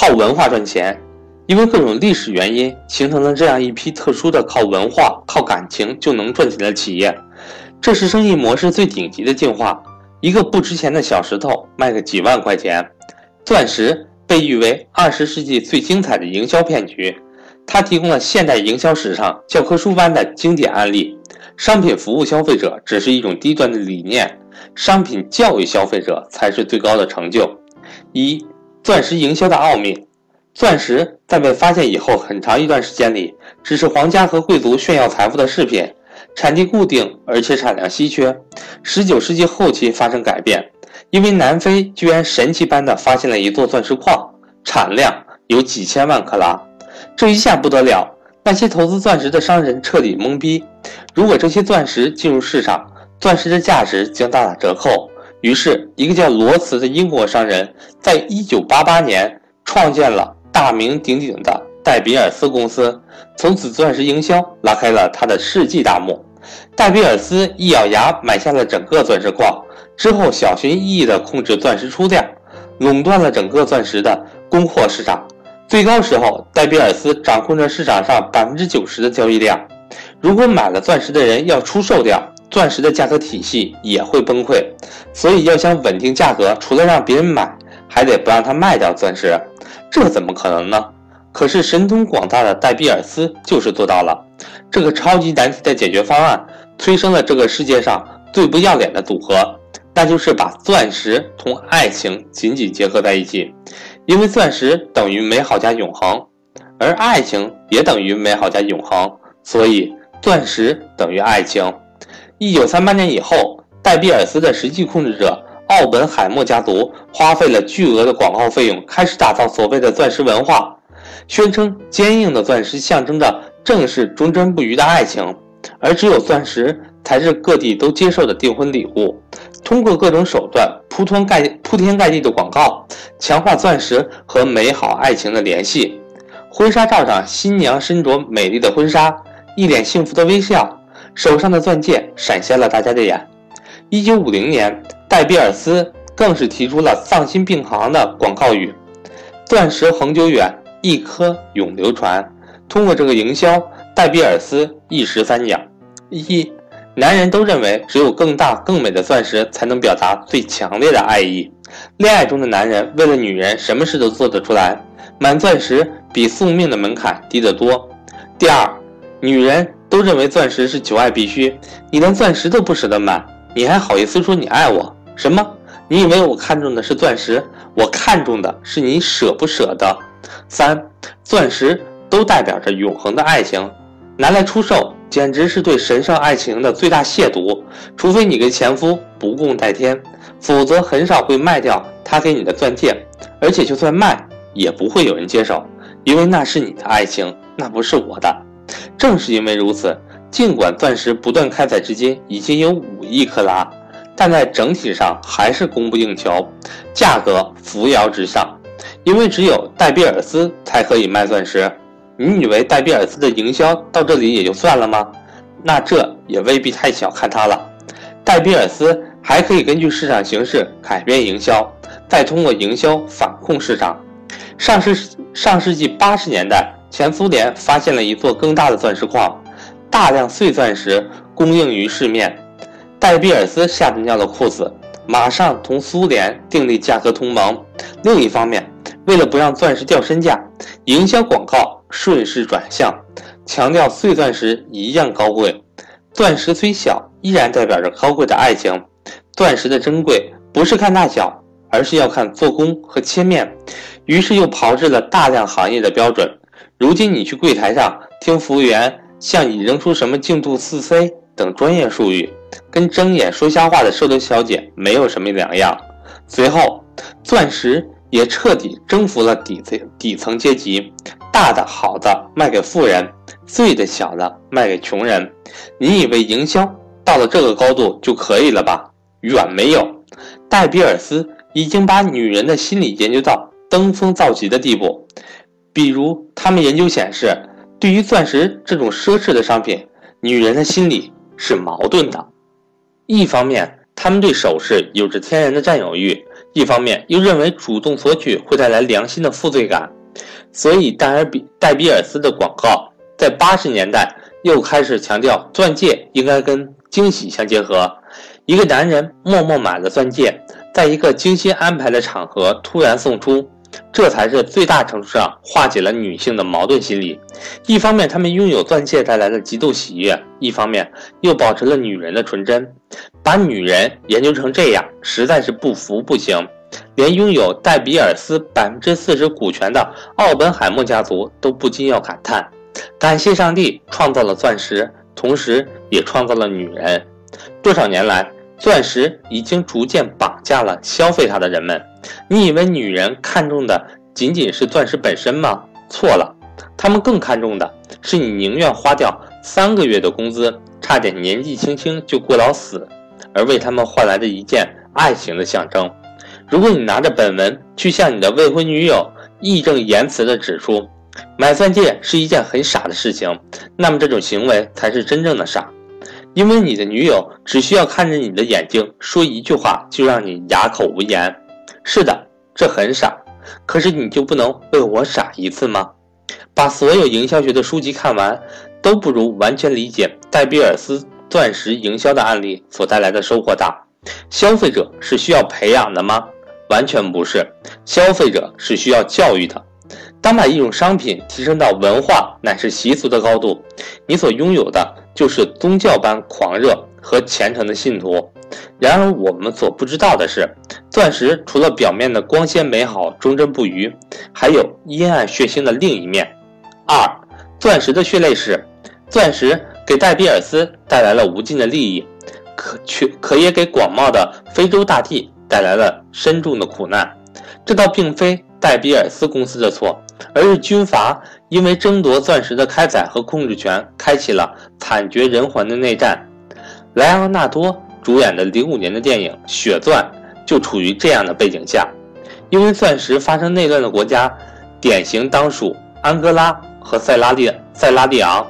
靠文化赚钱，因为各种历史原因形成了这样一批特殊的靠文化、靠感情就能赚钱的企业。这是生意模式最顶级的进化。一个不值钱的小石头卖个几万块钱，钻石被誉为二十世纪最精彩的营销骗局。它提供了现代营销史上教科书般的经典案例。商品服务消费者只是一种低端的理念，商品教育消费者才是最高的成就。一、钻石营销的奥秘。钻石在被发现以后，很长一段时间里，只是皇家和贵族炫耀财富的饰品。产地固定，而且产量稀缺。十九世纪后期发生改变，因为南非居然神奇般的发现了一座钻石矿，产量有几千万克拉。这一下不得了，那些投资钻石的商人彻底懵逼。如果这些钻石进入市场，钻石的价值将大打折扣。于是，一个叫罗茨的英国商人，在一九八八年创建了大名鼎鼎的。戴比尔斯公司从此钻石营销拉开了他的世纪大幕。戴比尔斯一咬牙买下了整个钻石矿，之后小心翼翼地控制钻石出量，垄断了整个钻石的供货市场。最高时候，戴比尔斯掌控着市场上百分之九十的交易量。如果买了钻石的人要出售掉，钻石的价格体系也会崩溃。所以要想稳定价格，除了让别人买，还得不让他卖掉钻石。这怎么可能呢？可是神通广大的戴比尔斯就是做到了这个超级难题的解决方案，催生了这个世界上最不要脸的组合，那就是把钻石同爱情紧紧结合在一起。因为钻石等于美好加永恒，而爱情也等于美好加永恒，所以钻石等于爱情。一九三八年以后，戴比尔斯的实际控制者奥本海默家族花费了巨额的广告费用，开始打造所谓的钻石文化。宣称坚硬的钻石象征着正是忠贞不渝的爱情，而只有钻石才是各地都接受的订婚礼物。通过各种手段铺天盖铺天盖地的广告，强化钻石和美好爱情的联系。婚纱照上，新娘身着美丽的婚纱，一脸幸福的微笑，手上的钻戒闪瞎了大家的眼。一九五零年，戴比尔斯更是提出了丧心病狂的广告语：“钻石恒久远。”一颗永流传。通过这个营销，戴比尔斯一石三鸟：一，男人都认为只有更大更美的钻石才能表达最强烈的爱意。恋爱中的男人为了女人什么事都做得出来，买钻石比送命的门槛低得多。第二，女人都认为钻石是求爱必须，你连钻石都不舍得买，你还好意思说你爱我？什么？你以为我看中的是钻石？我看中的是你舍不舍得。三，钻石都代表着永恒的爱情，拿来出售简直是对神圣爱情的最大亵渎。除非你跟前夫不共戴天，否则很少会卖掉他给你的钻戒。而且就算卖，也不会有人接手，因为那是你的爱情，那不是我的。正是因为如此，尽管钻石不断开采至今已经有五亿克拉，但在整体上还是供不应求，价格扶摇直上。因为只有戴比尔斯才可以卖钻石，你以为戴比尔斯的营销到这里也就算了吗？那这也未必太小看他了。戴比尔斯还可以根据市场形势改变营销，再通过营销反控市场。上世上世纪八十年代，前苏联发现了一座更大的钻石矿，大量碎钻石供应于市面，戴比尔斯吓得尿了裤子，马上同苏联订立价格同盟。另一方面，为了不让钻石掉身价，营销广告顺势转向，强调碎钻石一样高贵。钻石虽小，依然代表着高贵的爱情。钻石的珍贵不是看大小，而是要看做工和切面。于是又炮制了大量行业的标准。如今你去柜台上听服务员向你扔出什么净度四 C 等专业术语，跟睁眼说瞎话的售楼小姐没有什么两样。随后，钻石。也彻底征服了底层底层阶级，大的好的卖给富人，碎的小的卖给穷人。你以为营销到了这个高度就可以了吧？远没有。戴比尔斯已经把女人的心理研究到登峰造极的地步。比如，他们研究显示，对于钻石这种奢侈的商品，女人的心理是矛盾的。一方面，他们对首饰有着天然的占有欲。一方面又认为主动索取会带来良心的负罪感，所以戴尔比戴比尔斯的广告在八十年代又开始强调钻戒应该跟惊喜相结合。一个男人默默买了钻戒，在一个精心安排的场合突然送出，这才是最大程度上化解了女性的矛盾心理。一方面，他们拥有钻戒带来的极度喜悦；一方面，又保持了女人的纯真。把女人研究成这样，实在是不服不行。连拥有戴比尔斯百分之四十股权的奥本海默家族都不禁要感叹：感谢上帝创造了钻石，同时也创造了女人。多少年来，钻石已经逐渐绑架了消费它的人们。你以为女人看重的仅仅是钻石本身吗？错了，她们更看重的是你宁愿花掉三个月的工资，差点年纪轻轻就过劳死，而为他们换来的一件爱情的象征。如果你拿着本文去向你的未婚女友义正言辞地指出，买钻戒是一件很傻的事情，那么这种行为才是真正的傻。因为你的女友只需要看着你的眼睛说一句话，就让你哑口无言。是的，这很傻。可是你就不能为我傻一次吗？把所有营销学的书籍看完，都不如完全理解戴比尔斯钻石营销的案例所带来的收获大。消费者是需要培养的吗？完全不是。消费者是需要教育的。当把一种商品提升到文化乃至习俗的高度，你所拥有的就是宗教般狂热和虔诚的信徒。然而，我们所不知道的是，钻石除了表面的光鲜美好、忠贞不渝，还有阴暗血腥的另一面。二，钻石的血泪史。钻石给戴比尔斯带来了无尽的利益，可却可也给广袤的非洲大地带来了深重的苦难。这倒并非戴比尔斯公司的错。而是军阀因为争夺钻石的开采和控制权，开启了惨绝人寰的内战。莱昂纳多主演的零五年的电影《血钻》就处于这样的背景下。因为钻石发生内乱的国家，典型当属安哥拉和塞拉利塞拉利昂。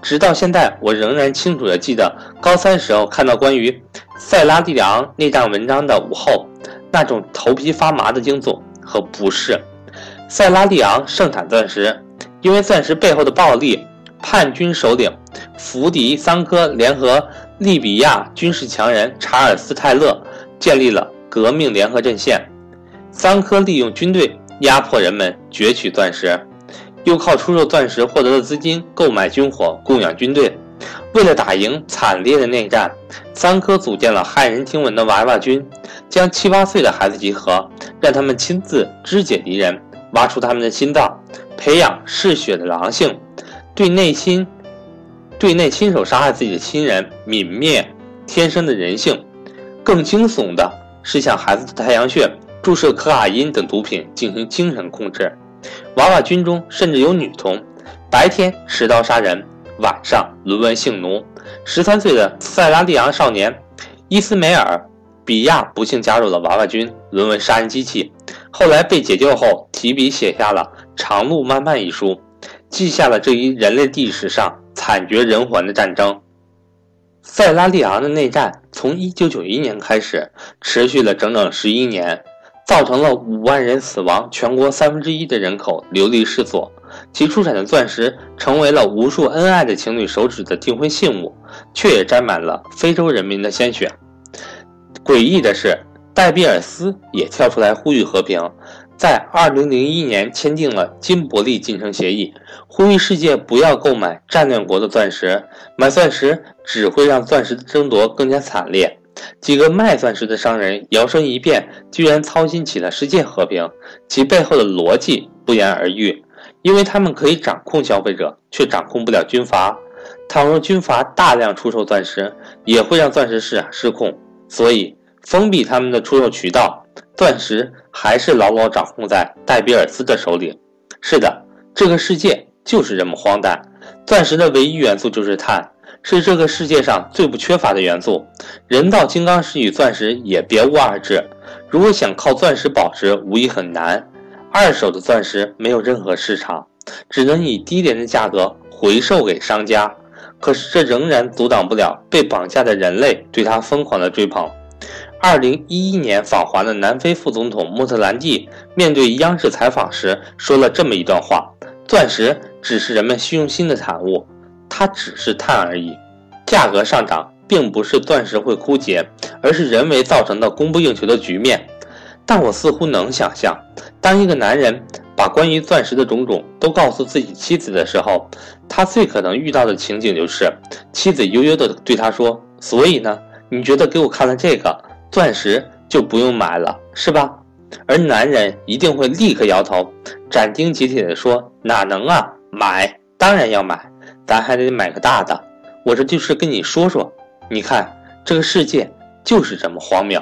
直到现在，我仍然清楚地记得高三时候看到关于塞拉利昂内战文章的午后，那种头皮发麻的惊悚和不适。塞拉利昂盛产钻石，因为钻石背后的暴力，叛军首领弗迪桑科联合利比亚军事强人查尔斯泰勒建立了革命联合阵线。桑科利用军队压迫人们攫取钻石，又靠出售钻石获得的资金购买军火供养军队。为了打赢惨烈的内战，桑科组建了骇人听闻的娃娃军，将七八岁的孩子集合，让他们亲自肢解敌人。挖出他们的心脏，培养嗜血的狼性，对内亲对内亲手杀害自己的亲人，泯灭天生的人性。更惊悚的是，向孩子的太阳穴注射可卡因等毒品进行精神控制。娃娃军中甚至有女童，白天持刀杀人，晚上沦为性奴。十三岁的塞拉利昂少年伊斯梅尔·比亚不幸加入了娃娃军，沦为杀人机器。后来被解救后，提笔写下了《长路漫漫》一书，记下了这一人类历史上惨绝人寰的战争。塞拉利昂的内战从1991年开始，持续了整整十一年，造成了五万人死亡，全国三分之一的人口流离失所。其出产的钻石成为了无数恩爱的情侣手指的订婚信物，却也沾满了非洲人民的鲜血。诡异的是。戴比尔斯也跳出来呼吁和平，在2001年签订了金伯利进程协议，呼吁世界不要购买战略国的钻石，买钻石只会让钻石的争夺更加惨烈。几个卖钻石的商人摇身一变，居然操心起了世界和平，其背后的逻辑不言而喻，因为他们可以掌控消费者，却掌控不了军阀。倘若军阀大量出售钻石，也会让钻石市场失控，所以。封闭他们的出售渠道，钻石还是牢牢掌控在戴比尔斯的手里。是的，这个世界就是这么荒诞。钻石的唯一元素就是碳，是这个世界上最不缺乏的元素。人造金刚石与钻石也别无二致。如果想靠钻石保值，无疑很难。二手的钻石没有任何市场，只能以低廉的价格回售给商家。可是这仍然阻挡不了被绑架的人类对他疯狂的追捧。二零一一年访华的南非副总统穆特兰蒂面对央视采访时说了这么一段话：“钻石只是人们虚荣心的产物，它只是碳而已。价格上涨并不是钻石会枯竭，而是人为造成的供不应求的局面。”但我似乎能想象，当一个男人把关于钻石的种种都告诉自己妻子的时候，他最可能遇到的情景就是，妻子悠悠地对他说：“所以呢，你觉得给我看了这个钻石就不用买了，是吧？”而男人一定会立刻摇头，斩钉截铁地说：“哪能啊，买当然要买，咱还得买个大的。我这就是跟你说说，你看这个世界就是这么荒谬。”